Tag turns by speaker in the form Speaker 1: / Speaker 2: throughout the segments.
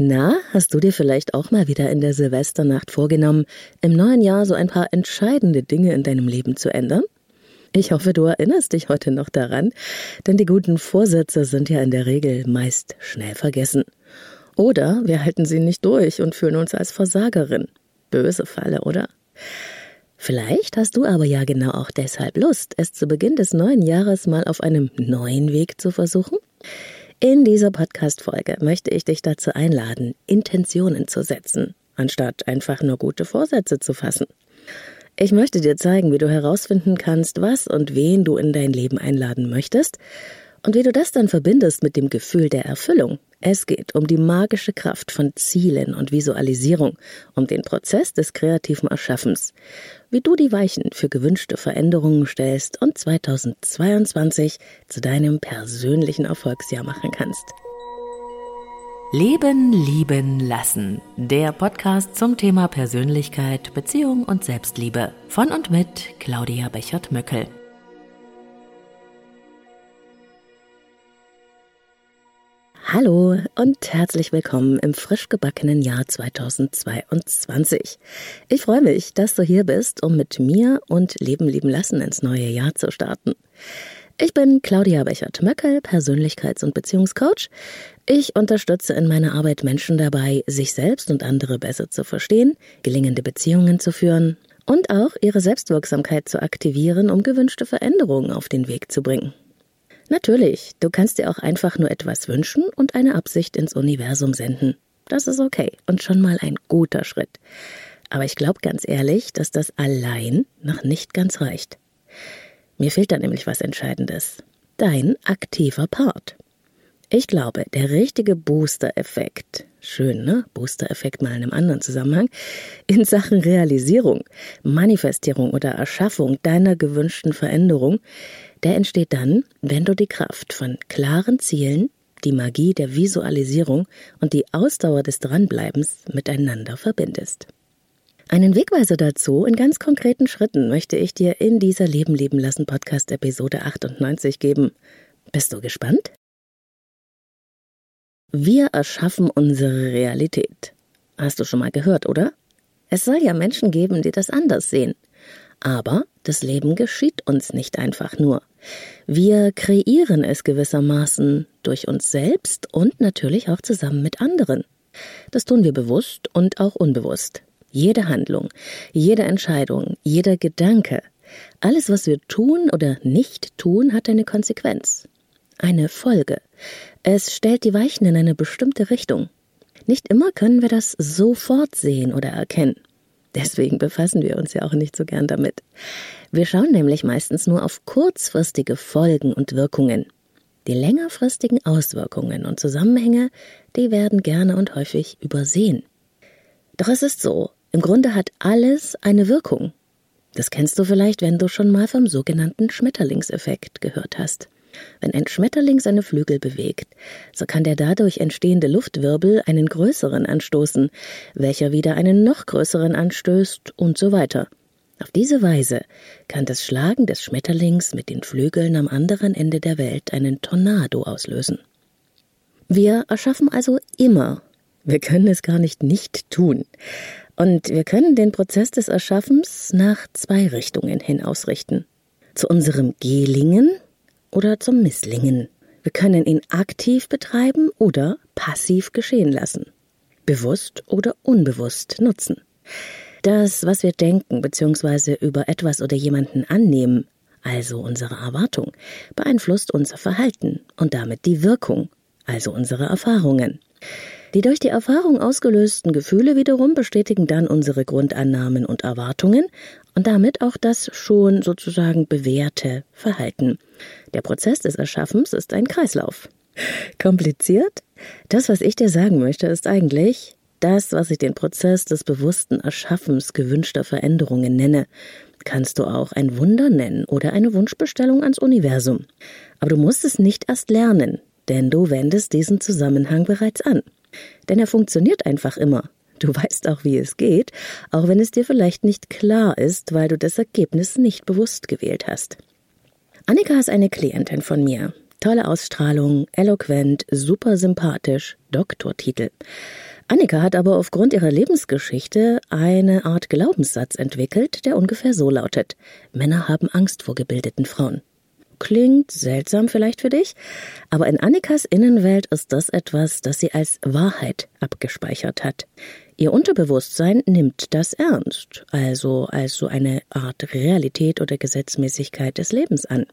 Speaker 1: Na, hast du dir vielleicht auch mal wieder in der Silvesternacht vorgenommen, im neuen Jahr so ein paar entscheidende Dinge in deinem Leben zu ändern? Ich hoffe, du erinnerst dich heute noch daran, denn die guten Vorsätze sind ja in der Regel meist schnell vergessen. Oder wir halten sie nicht durch und fühlen uns als Versagerin. Böse Falle, oder? Vielleicht hast du aber ja genau auch deshalb Lust, es zu Beginn des neuen Jahres mal auf einem neuen Weg zu versuchen? In dieser Podcast-Folge möchte ich dich dazu einladen, Intentionen zu setzen, anstatt einfach nur gute Vorsätze zu fassen. Ich möchte dir zeigen, wie du herausfinden kannst, was und wen du in dein Leben einladen möchtest und wie du das dann verbindest mit dem Gefühl der Erfüllung. Es geht um die magische Kraft von Zielen und Visualisierung, um den Prozess des kreativen Erschaffens, wie du die Weichen für gewünschte Veränderungen stellst und 2022 zu deinem persönlichen Erfolgsjahr machen kannst.
Speaker 2: Leben, lieben, lassen. Der Podcast zum Thema Persönlichkeit, Beziehung und Selbstliebe. Von und mit Claudia Bechert-Möckel.
Speaker 1: Hallo und herzlich willkommen im frisch gebackenen Jahr 2022. Ich freue mich, dass du hier bist, um mit mir und Leben lieben lassen ins neue Jahr zu starten. Ich bin Claudia Bechert-Möckel, Persönlichkeits- und Beziehungscoach. Ich unterstütze in meiner Arbeit Menschen dabei, sich selbst und andere besser zu verstehen, gelingende Beziehungen zu führen und auch ihre Selbstwirksamkeit zu aktivieren, um gewünschte Veränderungen auf den Weg zu bringen. Natürlich, du kannst dir auch einfach nur etwas wünschen und eine Absicht ins Universum senden. Das ist okay und schon mal ein guter Schritt. Aber ich glaube ganz ehrlich, dass das allein noch nicht ganz reicht. Mir fehlt da nämlich was Entscheidendes. Dein aktiver Part. Ich glaube, der richtige Booster-Effekt, schön, ne? Booster-Effekt mal in einem anderen Zusammenhang, in Sachen Realisierung, Manifestierung oder Erschaffung deiner gewünschten Veränderung, der entsteht dann, wenn du die Kraft von klaren Zielen, die Magie der Visualisierung und die Ausdauer des Dranbleibens miteinander verbindest. Einen Wegweiser dazu in ganz konkreten Schritten möchte ich dir in dieser Leben leben lassen Podcast Episode 98 geben. Bist du gespannt? Wir erschaffen unsere Realität. Hast du schon mal gehört, oder? Es soll ja Menschen geben, die das anders sehen. Aber das Leben geschieht uns nicht einfach nur. Wir kreieren es gewissermaßen durch uns selbst und natürlich auch zusammen mit anderen. Das tun wir bewusst und auch unbewusst. Jede Handlung, jede Entscheidung, jeder Gedanke, alles, was wir tun oder nicht tun, hat eine Konsequenz, eine Folge. Es stellt die Weichen in eine bestimmte Richtung. Nicht immer können wir das sofort sehen oder erkennen. Deswegen befassen wir uns ja auch nicht so gern damit. Wir schauen nämlich meistens nur auf kurzfristige Folgen und Wirkungen. Die längerfristigen Auswirkungen und Zusammenhänge, die werden gerne und häufig übersehen. Doch es ist so, im Grunde hat alles eine Wirkung. Das kennst du vielleicht, wenn du schon mal vom sogenannten Schmetterlingseffekt gehört hast. Wenn ein Schmetterling seine Flügel bewegt, so kann der dadurch entstehende Luftwirbel einen größeren anstoßen, welcher wieder einen noch größeren anstößt und so weiter. Auf diese Weise kann das Schlagen des Schmetterlings mit den Flügeln am anderen Ende der Welt einen Tornado auslösen. Wir erschaffen also immer. Wir können es gar nicht nicht tun. Und wir können den Prozess des Erschaffens nach zwei Richtungen hin ausrichten. Zu unserem Gelingen oder zum Misslingen. Wir können ihn aktiv betreiben oder passiv geschehen lassen. Bewusst oder unbewusst nutzen. Das, was wir denken bzw. über etwas oder jemanden annehmen, also unsere Erwartung, beeinflusst unser Verhalten und damit die Wirkung, also unsere Erfahrungen. Die durch die Erfahrung ausgelösten Gefühle wiederum bestätigen dann unsere Grundannahmen und Erwartungen und damit auch das schon sozusagen bewährte Verhalten. Der Prozess des Erschaffens ist ein Kreislauf. Kompliziert? Das, was ich dir sagen möchte, ist eigentlich das, was ich den Prozess des bewussten Erschaffens gewünschter Veränderungen nenne, kannst du auch ein Wunder nennen oder eine Wunschbestellung ans Universum. Aber du musst es nicht erst lernen, denn du wendest diesen Zusammenhang bereits an. Denn er funktioniert einfach immer. Du weißt auch, wie es geht, auch wenn es dir vielleicht nicht klar ist, weil du das Ergebnis nicht bewusst gewählt hast. Annika ist eine Klientin von mir. Tolle Ausstrahlung, eloquent, super sympathisch, Doktortitel. Annika hat aber aufgrund ihrer Lebensgeschichte eine Art Glaubenssatz entwickelt, der ungefähr so lautet. Männer haben Angst vor gebildeten Frauen. Klingt seltsam vielleicht für dich, aber in Annikas Innenwelt ist das etwas, das sie als Wahrheit abgespeichert hat. Ihr Unterbewusstsein nimmt das ernst, also als so eine Art Realität oder Gesetzmäßigkeit des Lebens an.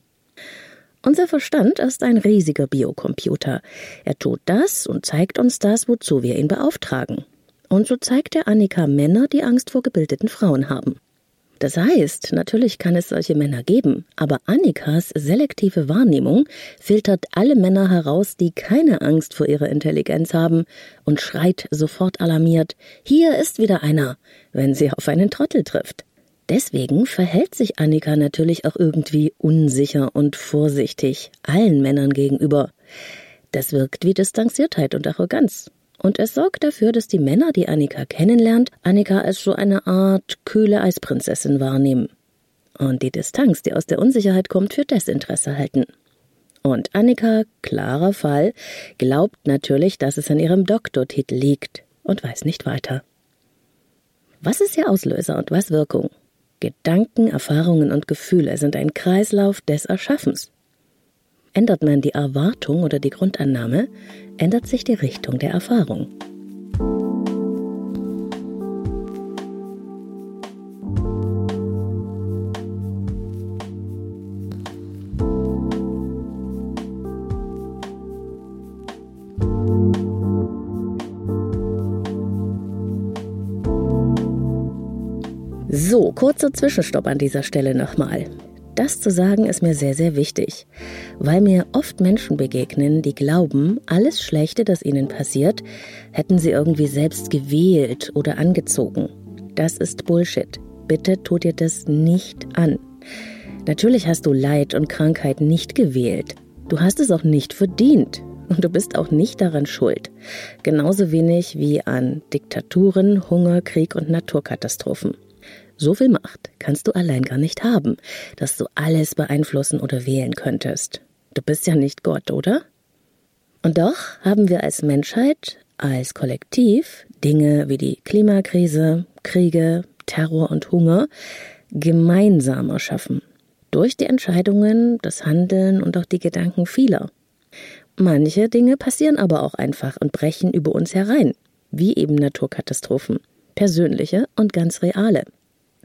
Speaker 1: Unser Verstand ist ein riesiger Biocomputer. Er tut das und zeigt uns das, wozu wir ihn beauftragen. Und so zeigt er Annika Männer, die Angst vor gebildeten Frauen haben. Das heißt, natürlich kann es solche Männer geben, aber Annikas selektive Wahrnehmung filtert alle Männer heraus, die keine Angst vor ihrer Intelligenz haben und schreit sofort alarmiert, hier ist wieder einer, wenn sie auf einen Trottel trifft. Deswegen verhält sich Annika natürlich auch irgendwie unsicher und vorsichtig allen Männern gegenüber. Das wirkt wie Distanziertheit und Arroganz. Und es sorgt dafür, dass die Männer, die Annika kennenlernt, Annika als so eine Art kühle Eisprinzessin wahrnehmen. Und die Distanz, die aus der Unsicherheit kommt, für Desinteresse halten. Und Annika, klarer Fall, glaubt natürlich, dass es an ihrem Doktortitel liegt und weiß nicht weiter. Was ist ihr Auslöser und was Wirkung? Gedanken, Erfahrungen und Gefühle sind ein Kreislauf des Erschaffens. Ändert man die Erwartung oder die Grundannahme, ändert sich die Richtung der Erfahrung. So, kurzer Zwischenstopp an dieser Stelle nochmal. Das zu sagen ist mir sehr, sehr wichtig, weil mir oft Menschen begegnen, die glauben, alles Schlechte, das ihnen passiert, hätten sie irgendwie selbst gewählt oder angezogen. Das ist Bullshit. Bitte tu dir das nicht an. Natürlich hast du Leid und Krankheit nicht gewählt. Du hast es auch nicht verdient. Und du bist auch nicht daran schuld. Genauso wenig wie an Diktaturen, Hunger, Krieg und Naturkatastrophen. So viel Macht kannst du allein gar nicht haben, dass du alles beeinflussen oder wählen könntest. Du bist ja nicht Gott, oder? Und doch haben wir als Menschheit, als Kollektiv Dinge wie die Klimakrise, Kriege, Terror und Hunger gemeinsam erschaffen. Durch die Entscheidungen, das Handeln und auch die Gedanken vieler. Manche Dinge passieren aber auch einfach und brechen über uns herein, wie eben Naturkatastrophen, persönliche und ganz reale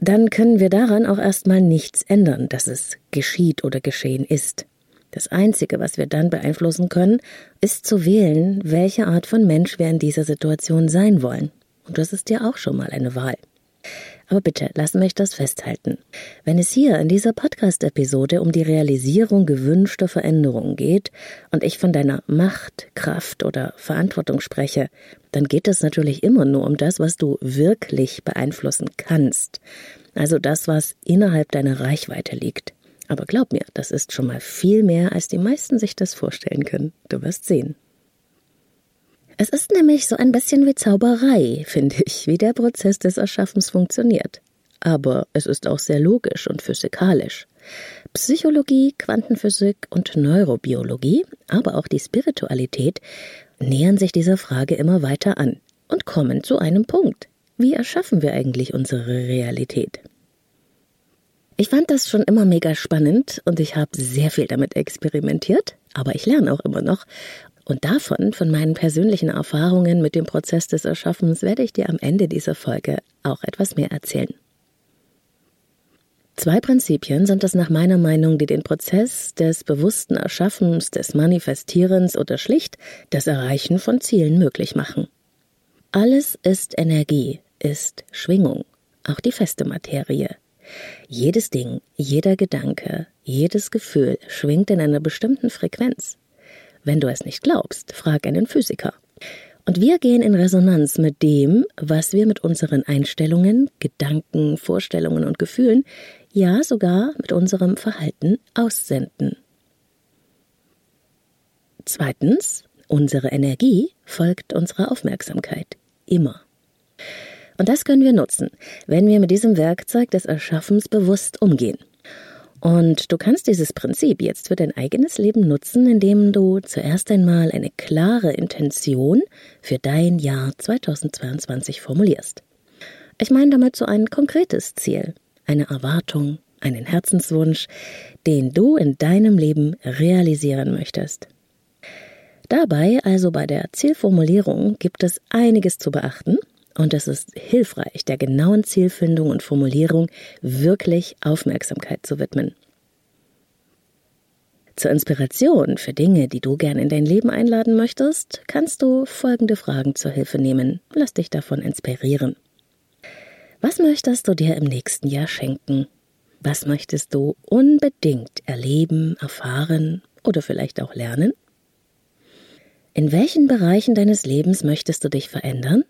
Speaker 1: dann können wir daran auch erstmal nichts ändern, dass es geschieht oder geschehen ist. Das Einzige, was wir dann beeinflussen können, ist zu wählen, welche Art von Mensch wir in dieser Situation sein wollen. Und das ist ja auch schon mal eine Wahl. Aber bitte, lass mich das festhalten. Wenn es hier in dieser Podcast-Episode um die Realisierung gewünschter Veränderungen geht und ich von deiner Macht, Kraft oder Verantwortung spreche, dann geht es natürlich immer nur um das, was du wirklich beeinflussen kannst. Also das, was innerhalb deiner Reichweite liegt. Aber glaub mir, das ist schon mal viel mehr, als die meisten sich das vorstellen können. Du wirst sehen. Es ist nämlich so ein bisschen wie Zauberei, finde ich, wie der Prozess des Erschaffens funktioniert. Aber es ist auch sehr logisch und physikalisch. Psychologie, Quantenphysik und Neurobiologie, aber auch die Spiritualität nähern sich dieser Frage immer weiter an und kommen zu einem Punkt. Wie erschaffen wir eigentlich unsere Realität? Ich fand das schon immer mega spannend und ich habe sehr viel damit experimentiert, aber ich lerne auch immer noch und davon, von meinen persönlichen Erfahrungen mit dem Prozess des Erschaffens, werde ich dir am Ende dieser Folge auch etwas mehr erzählen. Zwei Prinzipien sind es nach meiner Meinung, die den Prozess des bewussten Erschaffens, des Manifestierens oder schlicht das Erreichen von Zielen möglich machen. Alles ist Energie, ist Schwingung, auch die feste Materie. Jedes Ding, jeder Gedanke, jedes Gefühl schwingt in einer bestimmten Frequenz. Wenn du es nicht glaubst, frag einen Physiker. Und wir gehen in Resonanz mit dem, was wir mit unseren Einstellungen, Gedanken, Vorstellungen und Gefühlen, ja sogar mit unserem Verhalten aussenden. Zweitens, unsere Energie folgt unserer Aufmerksamkeit. Immer. Und das können wir nutzen, wenn wir mit diesem Werkzeug des Erschaffens bewusst umgehen. Und du kannst dieses Prinzip jetzt für dein eigenes Leben nutzen, indem du zuerst einmal eine klare Intention für dein Jahr 2022 formulierst. Ich meine damit so ein konkretes Ziel, eine Erwartung, einen Herzenswunsch, den du in deinem Leben realisieren möchtest. Dabei, also bei der Zielformulierung, gibt es einiges zu beachten und es ist hilfreich, der genauen Zielfindung und Formulierung wirklich Aufmerksamkeit zu widmen. Zur Inspiration für Dinge, die du gern in dein Leben einladen möchtest, kannst du folgende Fragen zur Hilfe nehmen. Lass dich davon inspirieren. Was möchtest du dir im nächsten Jahr schenken? Was möchtest du unbedingt erleben, erfahren oder vielleicht auch lernen? In welchen Bereichen deines Lebens möchtest du dich verändern?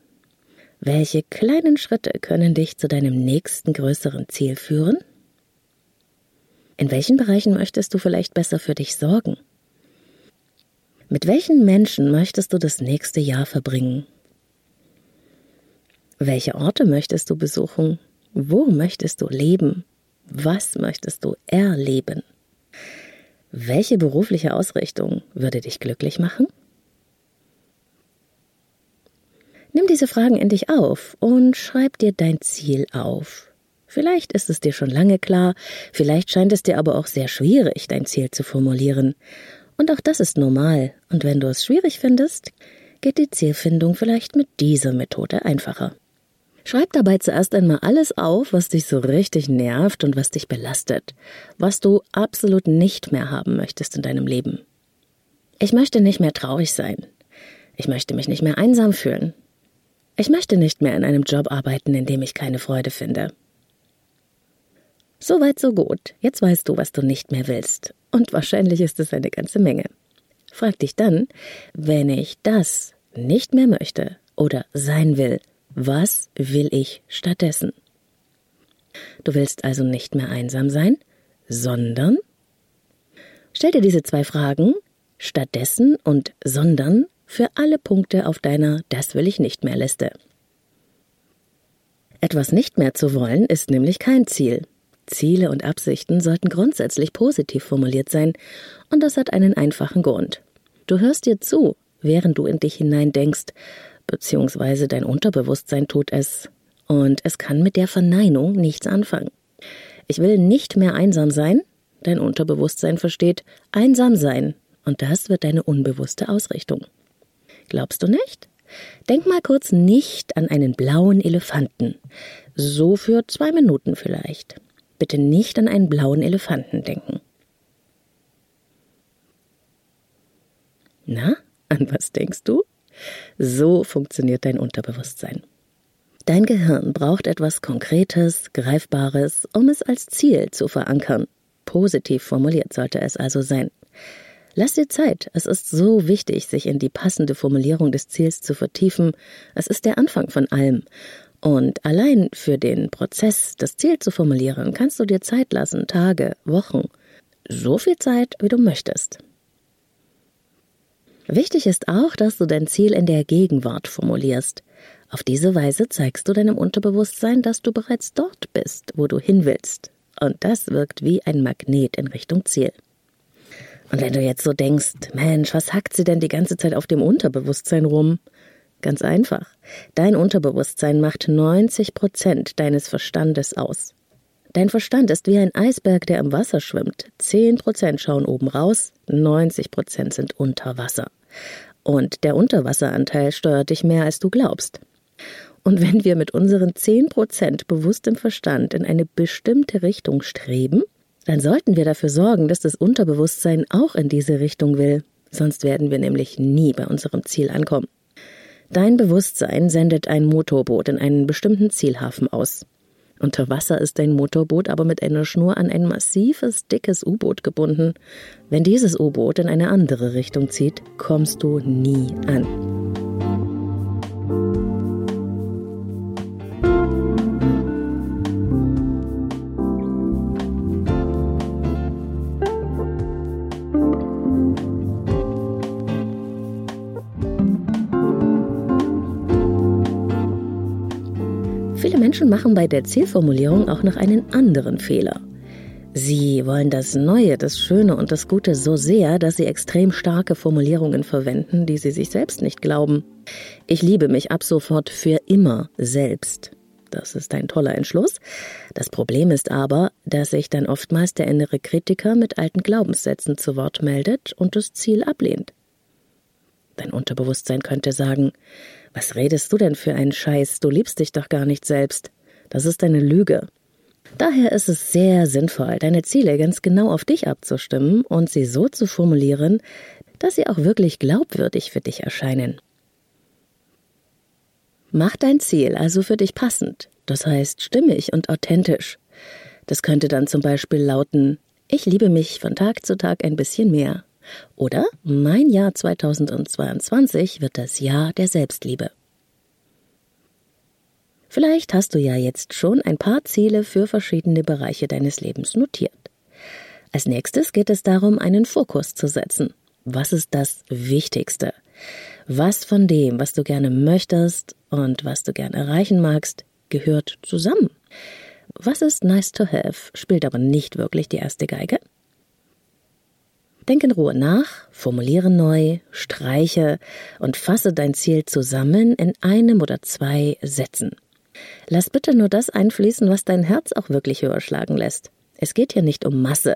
Speaker 1: Welche kleinen Schritte können dich zu deinem nächsten größeren Ziel führen? In welchen Bereichen möchtest du vielleicht besser für dich sorgen? Mit welchen Menschen möchtest du das nächste Jahr verbringen? Welche Orte möchtest du besuchen? Wo möchtest du leben? Was möchtest du erleben? Welche berufliche Ausrichtung würde dich glücklich machen? Nimm diese Fragen in dich auf und schreib dir dein Ziel auf. Vielleicht ist es dir schon lange klar, vielleicht scheint es dir aber auch sehr schwierig, dein Ziel zu formulieren. Und auch das ist normal, und wenn du es schwierig findest, geht die Zielfindung vielleicht mit dieser Methode einfacher. Schreib dabei zuerst einmal alles auf, was dich so richtig nervt und was dich belastet, was du absolut nicht mehr haben möchtest in deinem Leben. Ich möchte nicht mehr traurig sein. Ich möchte mich nicht mehr einsam fühlen. Ich möchte nicht mehr in einem Job arbeiten, in dem ich keine Freude finde. Soweit so gut. Jetzt weißt du, was du nicht mehr willst. Und wahrscheinlich ist es eine ganze Menge. Frag dich dann, wenn ich das nicht mehr möchte oder sein will, was will ich stattdessen? Du willst also nicht mehr einsam sein, sondern Stell dir diese zwei Fragen stattdessen und sondern für alle Punkte auf deiner Das will ich nicht mehr Liste. Etwas nicht mehr zu wollen ist nämlich kein Ziel. Ziele und Absichten sollten grundsätzlich positiv formuliert sein, und das hat einen einfachen Grund. Du hörst dir zu, während du in dich hinein denkst, beziehungsweise dein Unterbewusstsein tut es, und es kann mit der Verneinung nichts anfangen. Ich will nicht mehr einsam sein, dein Unterbewusstsein versteht einsam sein, und das wird deine unbewusste Ausrichtung. Glaubst du nicht? Denk mal kurz nicht an einen blauen Elefanten. So für zwei Minuten vielleicht. Bitte nicht an einen blauen Elefanten denken. Na, an was denkst du? So funktioniert dein Unterbewusstsein. Dein Gehirn braucht etwas Konkretes, Greifbares, um es als Ziel zu verankern. Positiv formuliert sollte es also sein. Lass dir Zeit. Es ist so wichtig, sich in die passende Formulierung des Ziels zu vertiefen. Es ist der Anfang von allem. Und allein für den Prozess, das Ziel zu formulieren, kannst du dir Zeit lassen, Tage, Wochen, so viel Zeit, wie du möchtest. Wichtig ist auch, dass du dein Ziel in der Gegenwart formulierst. Auf diese Weise zeigst du deinem Unterbewusstsein, dass du bereits dort bist, wo du hin willst. Und das wirkt wie ein Magnet in Richtung Ziel. Und wenn du jetzt so denkst, Mensch, was hackt sie denn die ganze Zeit auf dem Unterbewusstsein rum? Ganz einfach. Dein Unterbewusstsein macht 90 Prozent deines Verstandes aus. Dein Verstand ist wie ein Eisberg, der im Wasser schwimmt. 10 Prozent schauen oben raus, 90 Prozent sind unter Wasser. Und der Unterwasseranteil steuert dich mehr, als du glaubst. Und wenn wir mit unseren 10% bewusstem Verstand in eine bestimmte Richtung streben, dann sollten wir dafür sorgen, dass das Unterbewusstsein auch in diese Richtung will. Sonst werden wir nämlich nie bei unserem Ziel ankommen. Dein Bewusstsein sendet ein Motorboot in einen bestimmten Zielhafen aus. Unter Wasser ist dein Motorboot aber mit einer Schnur an ein massives, dickes U-Boot gebunden. Wenn dieses U-Boot in eine andere Richtung zieht, kommst du nie an. Viele Menschen machen bei der Zielformulierung auch noch einen anderen Fehler. Sie wollen das Neue, das Schöne und das Gute so sehr, dass sie extrem starke Formulierungen verwenden, die sie sich selbst nicht glauben. Ich liebe mich ab sofort für immer selbst. Das ist ein toller Entschluss. Das Problem ist aber, dass sich dann oftmals der innere Kritiker mit alten Glaubenssätzen zu Wort meldet und das Ziel ablehnt. Dein Unterbewusstsein könnte sagen, was redest du denn für einen Scheiß? Du liebst dich doch gar nicht selbst. Das ist eine Lüge. Daher ist es sehr sinnvoll, deine Ziele ganz genau auf dich abzustimmen und sie so zu formulieren, dass sie auch wirklich glaubwürdig für dich erscheinen. Mach dein Ziel also für dich passend, das heißt stimmig und authentisch. Das könnte dann zum Beispiel lauten, ich liebe mich von Tag zu Tag ein bisschen mehr. Oder mein Jahr 2022 wird das Jahr der Selbstliebe. Vielleicht hast du ja jetzt schon ein paar Ziele für verschiedene Bereiche deines Lebens notiert. Als nächstes geht es darum, einen Fokus zu setzen. Was ist das Wichtigste? Was von dem, was du gerne möchtest und was du gerne erreichen magst, gehört zusammen? Was ist nice to have, spielt aber nicht wirklich die erste Geige? Denk in Ruhe nach, formuliere neu, streiche und fasse dein Ziel zusammen in einem oder zwei Sätzen. Lass bitte nur das einfließen, was dein Herz auch wirklich höher schlagen lässt. Es geht hier nicht um Masse,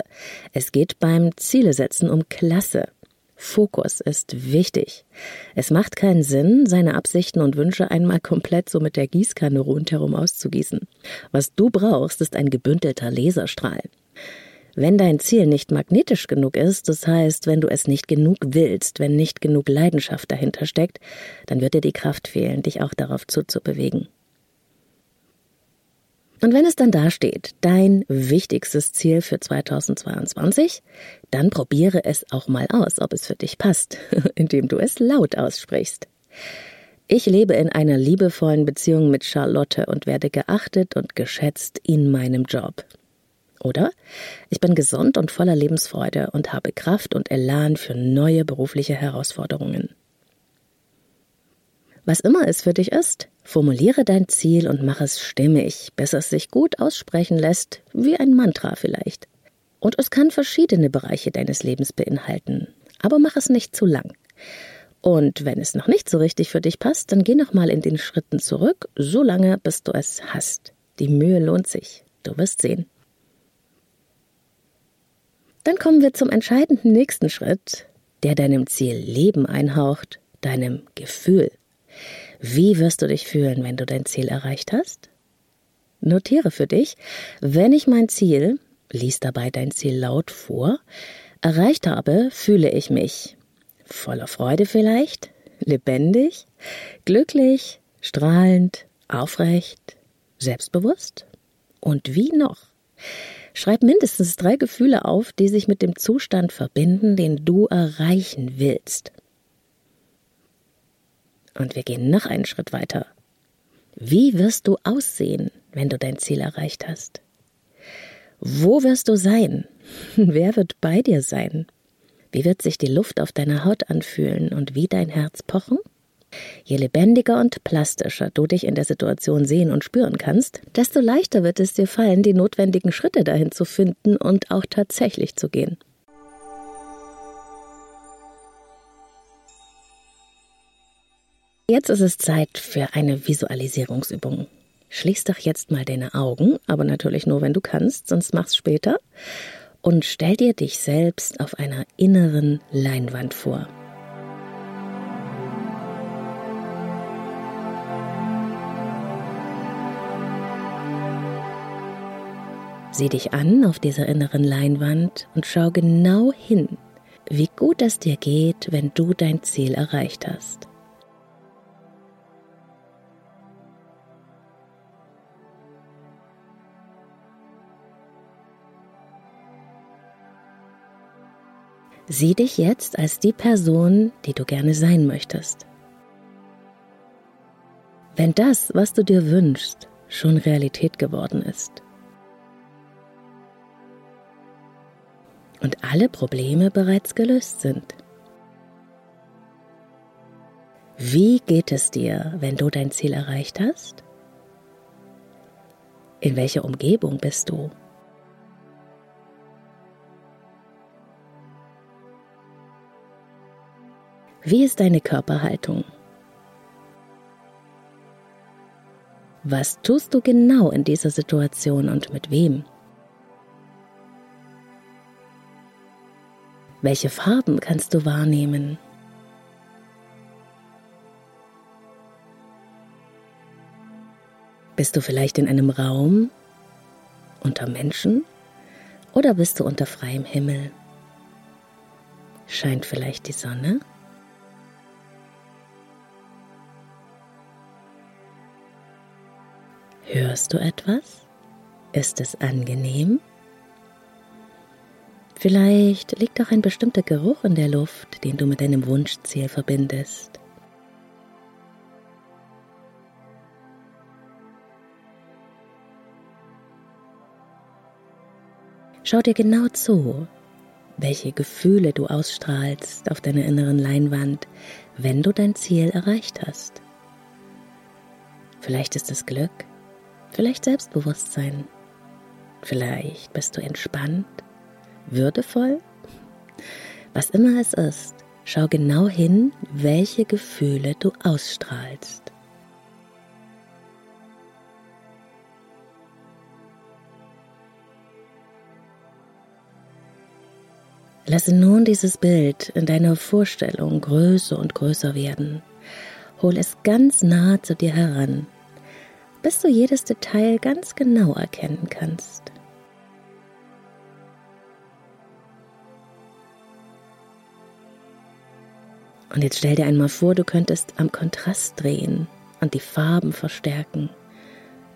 Speaker 1: es geht beim Zielesetzen um Klasse. Fokus ist wichtig. Es macht keinen Sinn, seine Absichten und Wünsche einmal komplett so mit der Gießkanne rundherum auszugießen. Was du brauchst, ist ein gebündelter Laserstrahl. Wenn dein Ziel nicht magnetisch genug ist, das heißt, wenn du es nicht genug willst, wenn nicht genug Leidenschaft dahinter steckt, dann wird dir die Kraft fehlen, dich auch darauf zuzubewegen. Und wenn es dann da steht, dein wichtigstes Ziel für 2022, dann probiere es auch mal aus, ob es für dich passt, indem du es laut aussprichst. Ich lebe in einer liebevollen Beziehung mit Charlotte und werde geachtet und geschätzt in meinem Job. Oder ich bin gesund und voller Lebensfreude und habe Kraft und Elan für neue berufliche Herausforderungen. Was immer es für dich ist, formuliere dein Ziel und mach es stimmig, bis es sich gut aussprechen lässt, wie ein Mantra vielleicht. Und es kann verschiedene Bereiche deines Lebens beinhalten, aber mach es nicht zu lang. Und wenn es noch nicht so richtig für dich passt, dann geh nochmal in den Schritten zurück, so lange, bis du es hast. Die Mühe lohnt sich. Du wirst sehen. Dann kommen wir zum entscheidenden nächsten Schritt, der deinem Ziel Leben einhaucht, deinem Gefühl. Wie wirst du dich fühlen, wenn du dein Ziel erreicht hast? Notiere für dich, wenn ich mein Ziel, lies dabei dein Ziel laut vor, erreicht habe, fühle ich mich voller Freude vielleicht, lebendig, glücklich, strahlend, aufrecht, selbstbewusst? Und wie noch? Schreib mindestens drei Gefühle auf, die sich mit dem Zustand verbinden, den du erreichen willst. Und wir gehen noch einen Schritt weiter. Wie wirst du aussehen, wenn du dein Ziel erreicht hast? Wo wirst du sein? Wer wird bei dir sein? Wie wird sich die Luft auf deiner Haut anfühlen und wie dein Herz pochen? Je lebendiger und plastischer du dich in der Situation sehen und spüren kannst, desto leichter wird es dir fallen, die notwendigen Schritte dahin zu finden und auch tatsächlich zu gehen. Jetzt ist es Zeit für eine Visualisierungsübung. Schließ doch jetzt mal deine Augen, aber natürlich nur, wenn du kannst, sonst mach's später. Und stell dir dich selbst auf einer inneren Leinwand vor. Sieh dich an auf dieser inneren Leinwand und schau genau hin, wie gut es dir geht, wenn du dein Ziel erreicht hast. Sieh dich jetzt als die Person, die du gerne sein möchtest. Wenn das, was du dir wünschst, schon Realität geworden ist und alle Probleme bereits gelöst sind. Wie geht es dir, wenn du dein Ziel erreicht hast? In welcher Umgebung bist du? Wie ist deine Körperhaltung? Was tust du genau in dieser Situation und mit wem? Welche Farben kannst du wahrnehmen? Bist du vielleicht in einem Raum unter Menschen oder bist du unter freiem Himmel? Scheint vielleicht die Sonne? Hörst du etwas? Ist es angenehm? Vielleicht liegt auch ein bestimmter Geruch in der Luft, den du mit deinem Wunschziel verbindest. Schau dir genau zu, welche Gefühle du ausstrahlst auf deiner inneren Leinwand, wenn du dein Ziel erreicht hast. Vielleicht ist es Glück, vielleicht Selbstbewusstsein, vielleicht bist du entspannt, würdevoll. Was immer es ist, schau genau hin, welche Gefühle du ausstrahlst. Lasse nun dieses Bild in deiner Vorstellung größer und größer werden. Hol es ganz nah zu dir heran, bis du jedes Detail ganz genau erkennen kannst. Und jetzt stell dir einmal vor, du könntest am Kontrast drehen und die Farben verstärken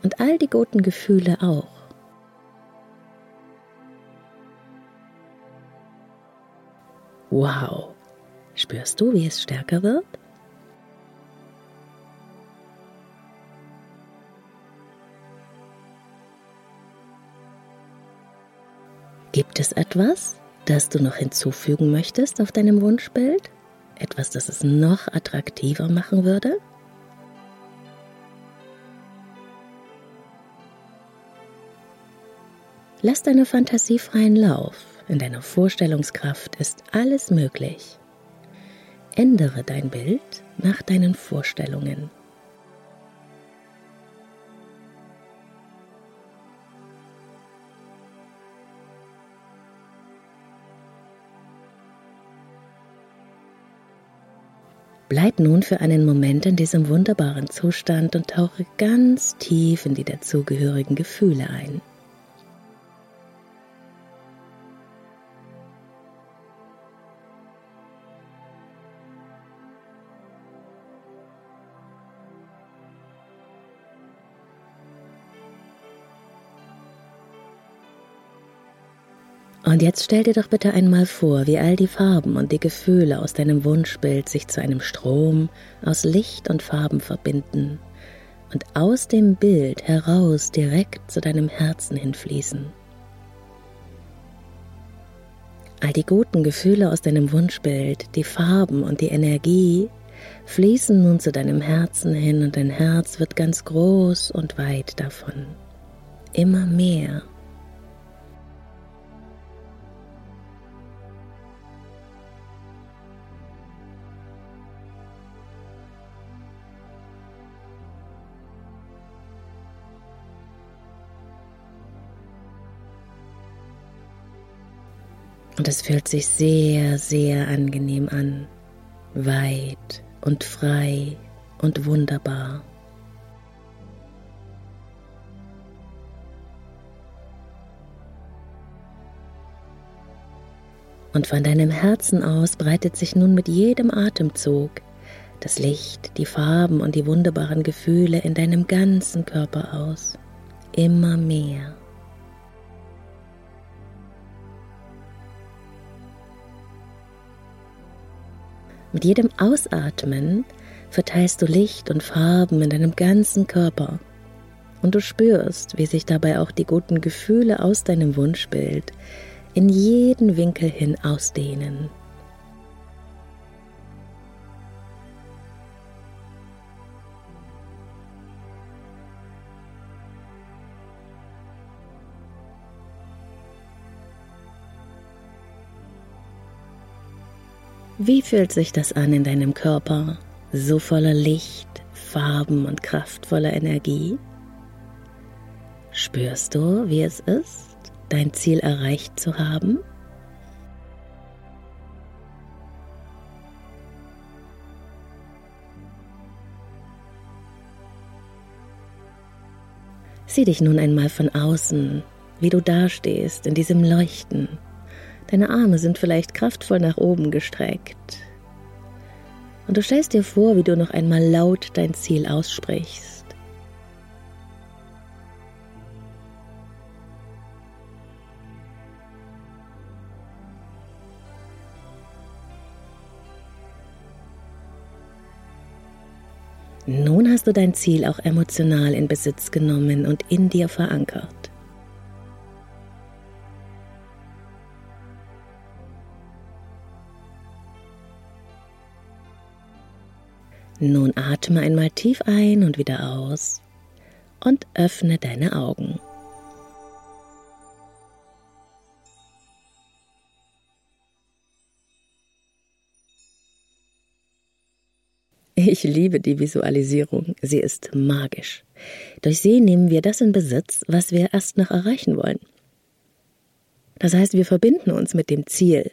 Speaker 1: und all die guten Gefühle auch. Wow! Spürst du, wie es stärker wird? Gibt es etwas, das du noch hinzufügen möchtest auf deinem Wunschbild? Etwas, das es noch attraktiver machen würde? Lass deine Fantasie freien Lauf. In deiner Vorstellungskraft ist alles möglich. Ändere dein Bild nach deinen Vorstellungen. Bleib nun für einen Moment in diesem wunderbaren Zustand und tauche ganz tief in die dazugehörigen Gefühle ein. Und jetzt stell dir doch bitte einmal vor, wie all die Farben und die Gefühle aus deinem Wunschbild sich zu einem Strom aus Licht und Farben verbinden und aus dem Bild heraus direkt zu deinem Herzen hinfließen. All die guten Gefühle aus deinem Wunschbild, die Farben und die Energie fließen nun zu deinem Herzen hin und dein Herz wird ganz groß und weit davon. Immer mehr Und es fühlt sich sehr, sehr angenehm an, weit und frei und wunderbar. Und von deinem Herzen aus breitet sich nun mit jedem Atemzug das Licht, die Farben und die wunderbaren Gefühle in deinem ganzen Körper aus. Immer mehr. Mit jedem Ausatmen verteilst du Licht und Farben in deinem ganzen Körper. Und du spürst, wie sich dabei auch die guten Gefühle aus deinem Wunschbild in jeden Winkel hin ausdehnen. Wie fühlt sich das an in deinem Körper? So voller Licht, Farben und kraftvoller Energie? Spürst du, wie es ist, dein Ziel erreicht zu haben? Sieh dich nun einmal von außen, wie du dastehst in diesem Leuchten. Deine Arme sind vielleicht kraftvoll nach oben gestreckt. Und du stellst dir vor, wie du noch einmal laut dein Ziel aussprichst. Nun hast du dein Ziel auch emotional in Besitz genommen und in dir verankert. Nun atme einmal tief ein und wieder aus und öffne deine Augen. Ich liebe die Visualisierung. Sie ist magisch. Durch sie nehmen wir das in Besitz, was wir erst noch erreichen wollen. Das heißt, wir verbinden uns mit dem Ziel,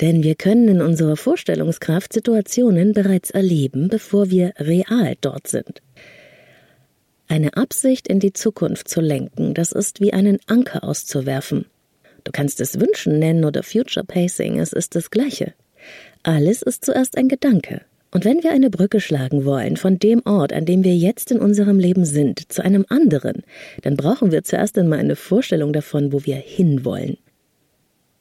Speaker 1: denn wir können in unserer Vorstellungskraft Situationen bereits erleben, bevor wir real dort sind. Eine Absicht in die Zukunft zu lenken, das ist wie einen Anker auszuwerfen. Du kannst es Wünschen nennen oder Future Pacing, es ist das Gleiche. Alles ist zuerst ein Gedanke, und wenn wir eine Brücke schlagen wollen von dem Ort, an dem wir jetzt in unserem Leben sind, zu einem anderen, dann brauchen wir zuerst einmal eine Vorstellung davon, wo wir hinwollen.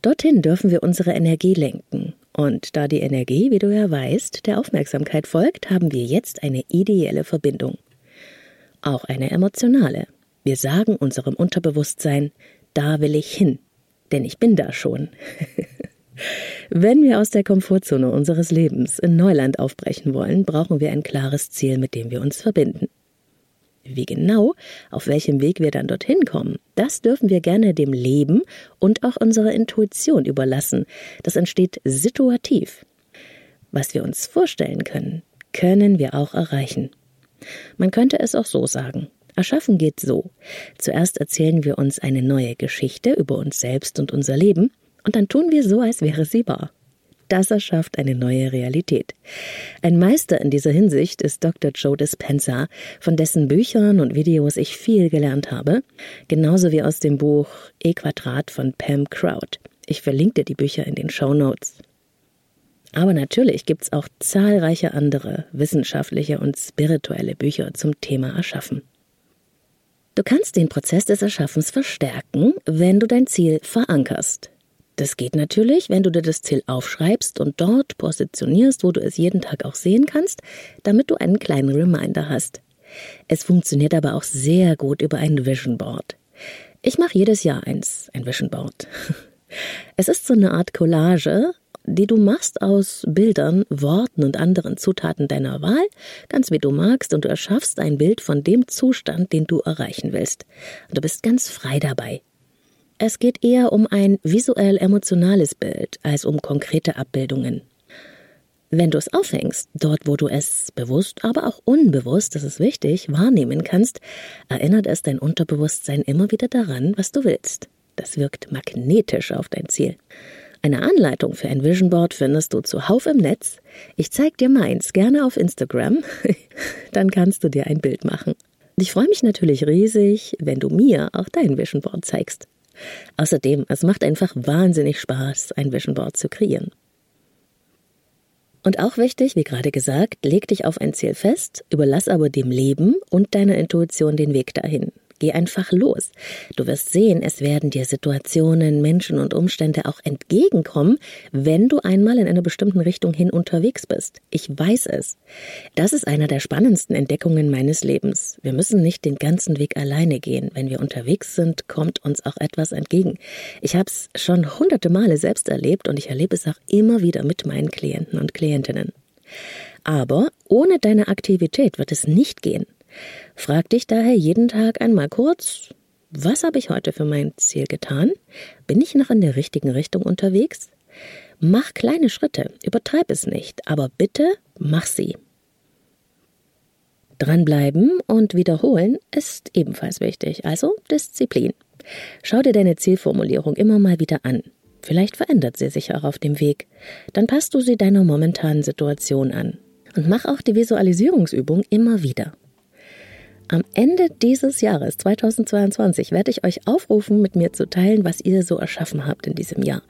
Speaker 1: Dorthin dürfen wir unsere Energie lenken. Und da die Energie, wie du ja weißt, der Aufmerksamkeit folgt, haben wir jetzt eine ideelle Verbindung. Auch eine emotionale. Wir sagen unserem Unterbewusstsein, da will ich hin, denn ich bin da schon. Wenn wir aus der Komfortzone unseres Lebens in Neuland aufbrechen wollen, brauchen wir ein klares Ziel, mit dem wir uns verbinden. Wie genau, auf welchem Weg wir dann dorthin kommen, das dürfen wir gerne dem Leben und auch unserer Intuition überlassen. Das entsteht situativ. Was wir uns vorstellen können, können wir auch erreichen. Man könnte es auch so sagen. Erschaffen geht so. Zuerst erzählen wir uns eine neue Geschichte über uns selbst und unser Leben, und dann tun wir so, als wäre sie wahr. Das erschafft eine neue Realität. Ein Meister in dieser Hinsicht ist Dr. Joe Dispenza, von dessen Büchern und Videos ich viel gelernt habe, genauso wie aus dem Buch E Quadrat von Pam Crowd. Ich verlinke dir die Bücher in den Show Notes. Aber natürlich gibt's auch zahlreiche andere wissenschaftliche und spirituelle Bücher zum Thema Erschaffen. Du kannst den Prozess des Erschaffens verstärken, wenn du dein Ziel verankerst. Das geht natürlich, wenn du dir das Ziel aufschreibst und dort positionierst, wo du es jeden Tag auch sehen kannst, damit du einen kleinen Reminder hast. Es funktioniert aber auch sehr gut über ein Vision Board. Ich mache jedes Jahr eins, ein Vision Board. Es ist so eine Art Collage, die du machst aus Bildern, Worten und anderen Zutaten deiner Wahl, ganz wie du magst, und du erschaffst ein Bild von dem Zustand, den du erreichen willst. Und du bist ganz frei dabei. Es geht eher um ein visuell-emotionales Bild als um konkrete Abbildungen. Wenn du es aufhängst, dort wo du es bewusst, aber auch unbewusst, das ist wichtig, wahrnehmen kannst, erinnert es dein Unterbewusstsein immer wieder daran, was du willst. Das wirkt magnetisch auf dein Ziel. Eine Anleitung für ein Vision Board findest du zuhauf im Netz. Ich zeig dir meins gerne auf Instagram. Dann kannst du dir ein Bild machen. Und ich freue mich natürlich riesig, wenn du mir auch dein Vision Board zeigst. Außerdem, es macht einfach wahnsinnig Spaß, ein Vision Board zu kreieren. Und auch wichtig, wie gerade gesagt, leg dich auf ein Ziel fest, überlass aber dem Leben und deiner Intuition den Weg dahin. Geh einfach los. Du wirst sehen, es werden dir Situationen, Menschen und Umstände auch entgegenkommen, wenn du einmal in einer bestimmten Richtung hin unterwegs bist. Ich weiß es. Das ist einer der spannendsten Entdeckungen meines Lebens. Wir müssen nicht den ganzen Weg alleine gehen. Wenn wir unterwegs sind, kommt uns auch etwas entgegen. Ich habe es schon hunderte Male selbst erlebt und ich erlebe es auch immer wieder mit meinen Klienten und Klientinnen. Aber ohne deine Aktivität wird es nicht gehen. Frag dich daher jeden Tag einmal kurz, was habe ich heute für mein Ziel getan? Bin ich noch in der richtigen Richtung unterwegs? Mach kleine Schritte, übertreib es nicht, aber bitte mach sie. Dranbleiben und wiederholen ist ebenfalls wichtig, also Disziplin. Schau dir deine Zielformulierung immer mal wieder an. Vielleicht verändert sie sich auch auf dem Weg. Dann passt du sie deiner momentanen Situation an. Und mach auch die Visualisierungsübung immer wieder. Am Ende dieses Jahres 2022 werde ich euch aufrufen, mit mir zu teilen, was ihr so erschaffen habt in diesem Jahr,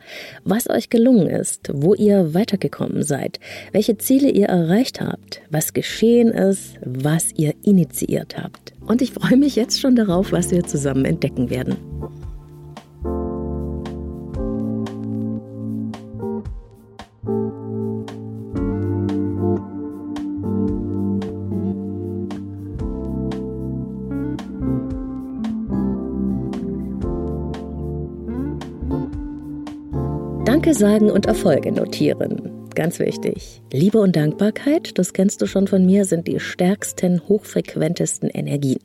Speaker 1: was euch gelungen ist, wo ihr weitergekommen seid, welche Ziele ihr erreicht habt, was geschehen ist, was ihr initiiert habt. Und ich freue mich jetzt schon darauf, was wir zusammen entdecken werden. Danke sagen und Erfolge notieren. Ganz wichtig. Liebe und Dankbarkeit, das kennst du schon von mir, sind die stärksten, hochfrequentesten Energien.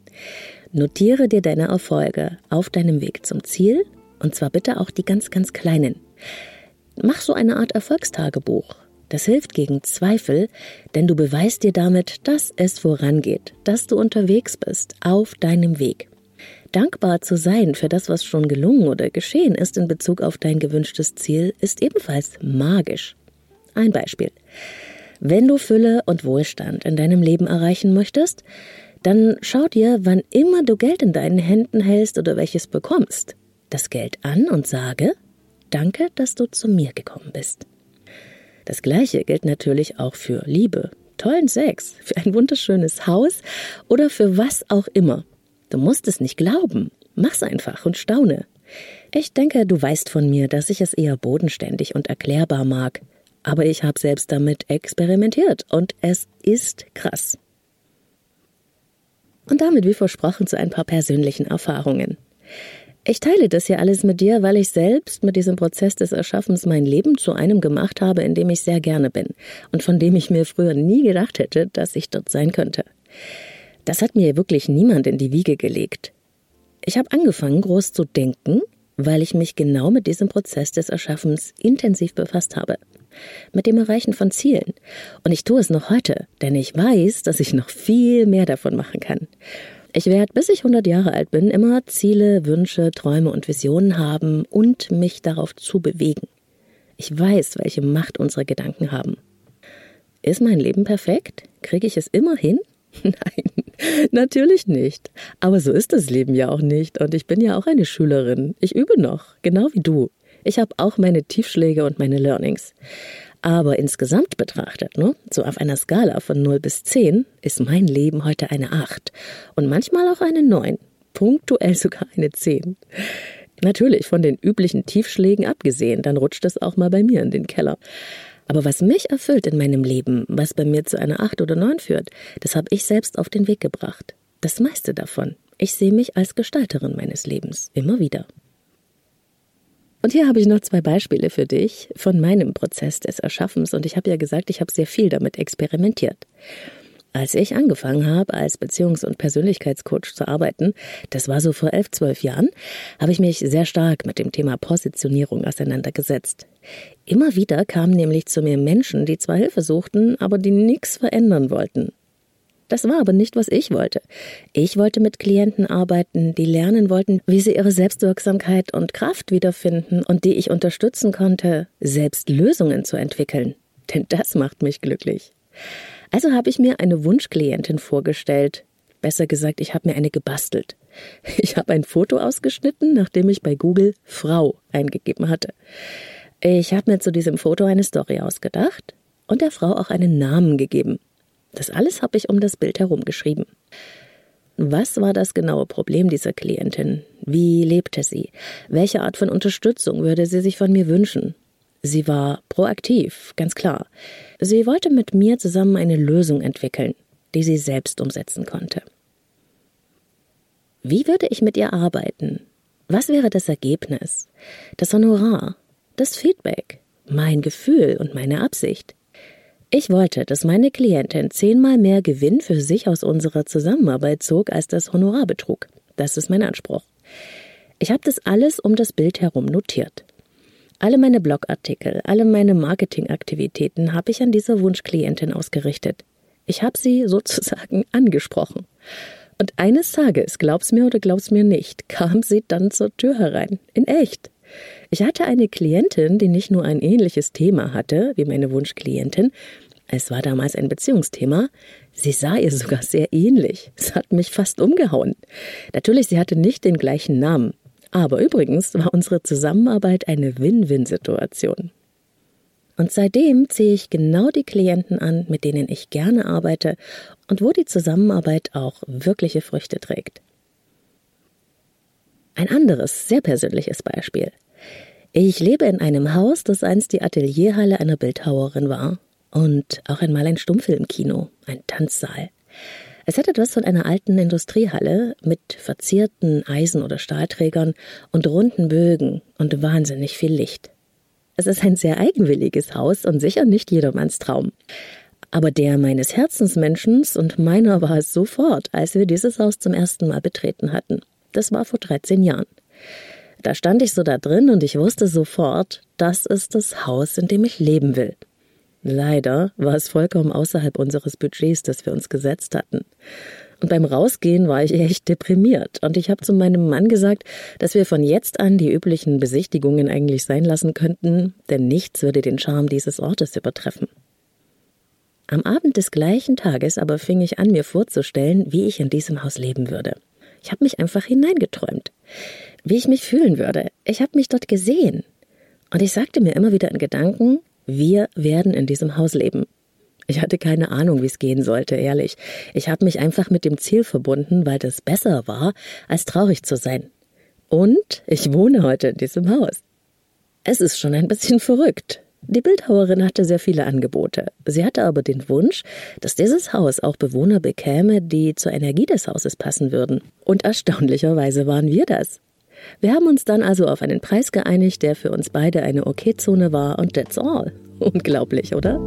Speaker 1: Notiere dir deine Erfolge auf deinem Weg zum Ziel und zwar bitte auch die ganz, ganz kleinen. Mach so eine Art Erfolgstagebuch. Das hilft gegen Zweifel, denn du beweist dir damit, dass es vorangeht, dass du unterwegs bist auf deinem Weg. Dankbar zu sein für das, was schon gelungen oder geschehen ist in Bezug auf dein gewünschtes Ziel, ist ebenfalls magisch. Ein Beispiel. Wenn du Fülle und Wohlstand in deinem Leben erreichen möchtest, dann schau dir, wann immer du Geld in deinen Händen hältst oder welches bekommst, das Geld an und sage, danke, dass du zu mir gekommen bist. Das gleiche gilt natürlich auch für Liebe, tollen Sex, für ein wunderschönes Haus oder für was auch immer. Du musst es nicht glauben. Mach's einfach und staune. Ich denke, du weißt von mir, dass ich es eher bodenständig und erklärbar mag. Aber ich habe selbst damit experimentiert und es ist krass. Und damit, wie versprochen, zu ein paar persönlichen Erfahrungen. Ich teile das hier alles mit dir, weil ich selbst mit diesem Prozess des Erschaffens mein Leben zu einem gemacht habe, in dem ich sehr gerne bin und von dem ich mir früher nie gedacht hätte, dass ich dort sein könnte. Das hat mir wirklich niemand in die Wiege gelegt. Ich habe angefangen, groß zu denken, weil ich mich genau mit diesem Prozess des Erschaffens intensiv befasst habe. Mit dem Erreichen von Zielen. Und ich tue es noch heute, denn ich weiß, dass ich noch viel mehr davon machen kann. Ich werde, bis ich 100 Jahre alt bin, immer Ziele, Wünsche, Träume und Visionen haben und mich darauf zu bewegen. Ich weiß, welche Macht unsere Gedanken haben. Ist mein Leben perfekt? Kriege ich es immer hin? Nein, natürlich nicht. Aber so ist das Leben ja auch nicht. Und ich bin ja auch eine Schülerin. Ich übe noch, genau wie du. Ich habe auch meine Tiefschläge und meine Learnings. Aber insgesamt betrachtet, ne, so auf einer Skala von 0 bis 10, ist mein Leben heute eine 8 und manchmal auch eine 9, punktuell sogar eine 10. Natürlich von den üblichen Tiefschlägen abgesehen, dann rutscht es auch mal bei mir in den Keller. Aber was mich erfüllt in meinem Leben, was bei mir zu einer Acht oder Neun führt, das habe ich selbst auf den Weg gebracht. Das meiste davon. Ich sehe mich als Gestalterin meines Lebens, immer wieder. Und hier habe ich noch zwei Beispiele für dich von meinem Prozess des Erschaffens. Und ich habe ja gesagt, ich habe sehr viel damit experimentiert. Als ich angefangen habe, als Beziehungs- und Persönlichkeitscoach zu arbeiten, das war so vor elf, zwölf Jahren, habe ich mich sehr stark mit dem Thema Positionierung auseinandergesetzt. Immer wieder kamen nämlich zu mir Menschen, die zwar Hilfe suchten, aber die nichts verändern wollten. Das war aber nicht, was ich wollte. Ich wollte mit Klienten arbeiten, die lernen wollten, wie sie ihre Selbstwirksamkeit und Kraft wiederfinden und die ich unterstützen konnte, selbst Lösungen zu entwickeln. Denn das macht mich glücklich. Also habe ich mir eine Wunschklientin vorgestellt. Besser gesagt, ich habe mir eine gebastelt. Ich habe ein Foto ausgeschnitten, nachdem ich bei Google Frau eingegeben hatte. Ich habe mir zu diesem Foto eine Story ausgedacht und der Frau auch einen Namen gegeben. Das alles habe ich um das Bild herum geschrieben. Was war das genaue Problem dieser Klientin? Wie lebte sie? Welche Art von Unterstützung würde sie sich von mir wünschen? Sie war proaktiv, ganz klar. Sie wollte mit mir zusammen eine Lösung entwickeln, die sie selbst umsetzen konnte. Wie würde ich mit ihr arbeiten? Was wäre das Ergebnis? Das Honorar? Das Feedback? Mein Gefühl und meine Absicht? Ich wollte, dass meine Klientin zehnmal mehr Gewinn für sich aus unserer Zusammenarbeit zog, als das Honorar betrug. Das ist mein Anspruch. Ich habe das alles um das Bild herum notiert. Alle meine Blogartikel, alle meine Marketingaktivitäten habe ich an dieser Wunschklientin ausgerichtet. Ich habe sie sozusagen angesprochen. Und eines Tages, glaub's mir oder glaub's mir nicht, kam sie dann zur Tür herein. In echt. Ich hatte eine Klientin, die nicht nur ein ähnliches Thema hatte wie meine Wunschklientin, es war damals ein Beziehungsthema, sie sah ihr sogar sehr ähnlich. Es hat mich fast umgehauen. Natürlich, sie hatte nicht den gleichen Namen. Aber übrigens war unsere Zusammenarbeit eine Win-Win-Situation. Und seitdem ziehe ich genau die Klienten an, mit denen ich gerne arbeite und wo die Zusammenarbeit auch wirkliche Früchte trägt. Ein anderes, sehr persönliches Beispiel. Ich lebe in einem Haus, das einst die Atelierhalle einer Bildhauerin war und auch einmal ein Stummfilmkino, ein Tanzsaal. Es hat etwas von einer alten Industriehalle mit verzierten Eisen- oder Stahlträgern und runden Bögen und wahnsinnig viel Licht. Es ist ein sehr eigenwilliges Haus und sicher nicht jedermanns Traum. Aber der meines Herzensmenschens und meiner war es sofort, als wir dieses Haus zum ersten Mal betreten hatten. Das war vor 13 Jahren. Da stand ich so da drin und ich wusste sofort, das ist das Haus, in dem ich leben will. Leider war es vollkommen außerhalb unseres Budgets, das wir uns gesetzt hatten. Und beim Rausgehen war ich echt deprimiert. Und ich habe zu meinem Mann gesagt, dass wir von jetzt an die üblichen Besichtigungen eigentlich sein lassen könnten, denn nichts würde den Charme dieses Ortes übertreffen. Am Abend des gleichen Tages aber fing ich an, mir vorzustellen, wie ich in diesem Haus leben würde. Ich habe mich einfach hineingeträumt, wie ich mich fühlen würde. Ich habe mich dort gesehen. Und ich sagte mir immer wieder in Gedanken, wir werden in diesem Haus leben. Ich hatte keine Ahnung, wie es gehen sollte, ehrlich. Ich habe mich einfach mit dem Ziel verbunden, weil das besser war, als traurig zu sein. Und ich wohne heute in diesem Haus. Es ist schon ein bisschen verrückt. Die Bildhauerin hatte sehr viele Angebote. Sie hatte aber den Wunsch, dass dieses Haus auch Bewohner bekäme, die zur Energie des Hauses passen würden. Und erstaunlicherweise waren wir das. Wir haben uns dann also auf einen Preis geeinigt, der für uns beide eine Okay-Zone war und that's all. Unglaublich, oder?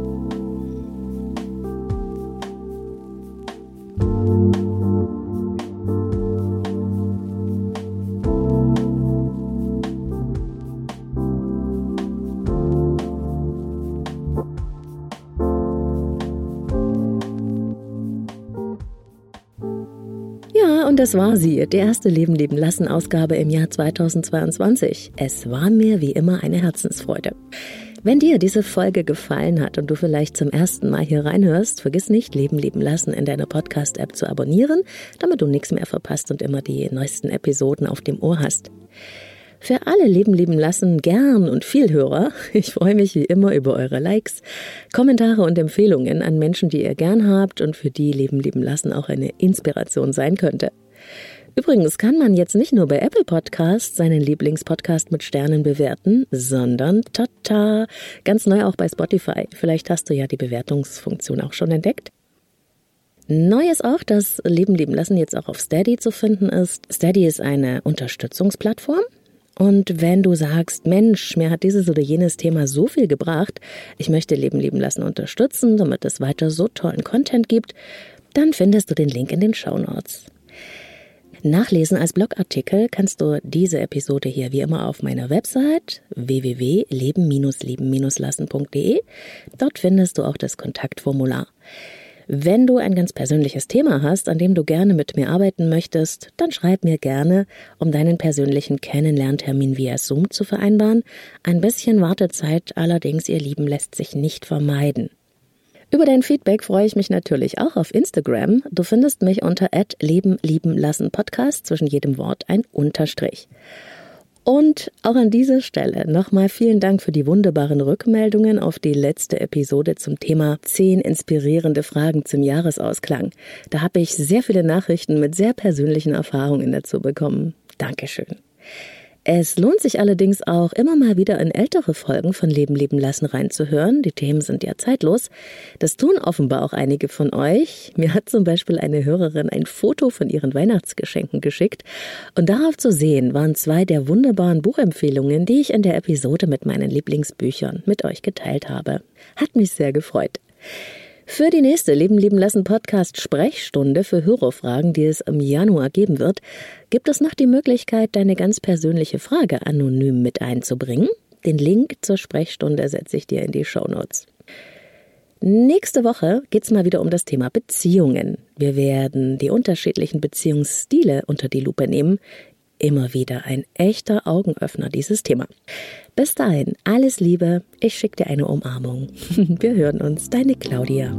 Speaker 1: Und das war sie, die erste Leben leben lassen Ausgabe im Jahr 2022. Es war mir wie immer eine Herzensfreude. Wenn dir diese Folge gefallen hat und du vielleicht zum ersten Mal hier reinhörst, vergiss nicht, Leben leben lassen in deiner Podcast-App zu abonnieren, damit du nichts mehr verpasst und immer die neuesten Episoden auf dem Ohr hast. Für alle Leben leben lassen gern und viel Hörer. Ich freue mich wie immer über eure Likes, Kommentare und Empfehlungen an Menschen, die ihr gern habt und für die Leben leben lassen auch eine Inspiration sein könnte. Übrigens kann man jetzt nicht nur bei Apple Podcasts seinen Lieblingspodcast mit Sternen bewerten, sondern tata, ganz neu auch bei Spotify. Vielleicht hast du ja die Bewertungsfunktion auch schon entdeckt. Neu ist auch, dass Leben leben lassen jetzt auch auf Steady zu finden ist. Steady ist eine Unterstützungsplattform. Und wenn du sagst, Mensch, mir hat dieses oder jenes Thema so viel gebracht, ich möchte Leben leben lassen unterstützen, damit es weiter so tollen Content gibt, dann findest du den Link in den Show Notes. Nachlesen als Blogartikel kannst du diese Episode hier wie immer auf meiner Website www.leben-leben-lassen.de. Dort findest du auch das Kontaktformular. Wenn du ein ganz persönliches Thema hast, an dem du gerne mit mir arbeiten möchtest, dann schreib mir gerne, um deinen persönlichen Kennenlerntermin via Zoom zu vereinbaren. Ein bisschen Wartezeit allerdings, ihr Lieben, lässt sich nicht vermeiden. Über dein Feedback freue ich mich natürlich auch auf Instagram. Du findest mich unter Leben lieben lassen Podcast, zwischen jedem Wort ein Unterstrich. Und auch an dieser Stelle nochmal vielen Dank für die wunderbaren Rückmeldungen auf die letzte Episode zum Thema 10 inspirierende Fragen zum Jahresausklang. Da habe ich sehr viele Nachrichten mit sehr persönlichen Erfahrungen dazu bekommen. Dankeschön. Es lohnt sich allerdings auch immer mal wieder in ältere Folgen von Leben leben lassen reinzuhören. Die Themen sind ja zeitlos. Das tun offenbar auch einige von euch. Mir hat zum Beispiel eine Hörerin ein Foto von ihren Weihnachtsgeschenken geschickt und darauf zu sehen waren zwei der wunderbaren Buchempfehlungen, die ich in der Episode mit meinen Lieblingsbüchern mit euch geteilt habe. Hat mich sehr gefreut. Für die nächste Leben lieben lassen Podcast Sprechstunde für Hörerfragen, die es im Januar geben wird, gibt es noch die Möglichkeit, deine ganz persönliche Frage anonym mit einzubringen. Den Link zur Sprechstunde setze ich dir in die Show Notes. Nächste Woche geht es mal wieder um das Thema Beziehungen. Wir werden die unterschiedlichen Beziehungsstile unter die Lupe nehmen. Immer wieder ein echter Augenöffner, dieses Thema. Bis dahin, alles Liebe, ich schicke dir eine Umarmung. Wir hören uns, deine Claudia.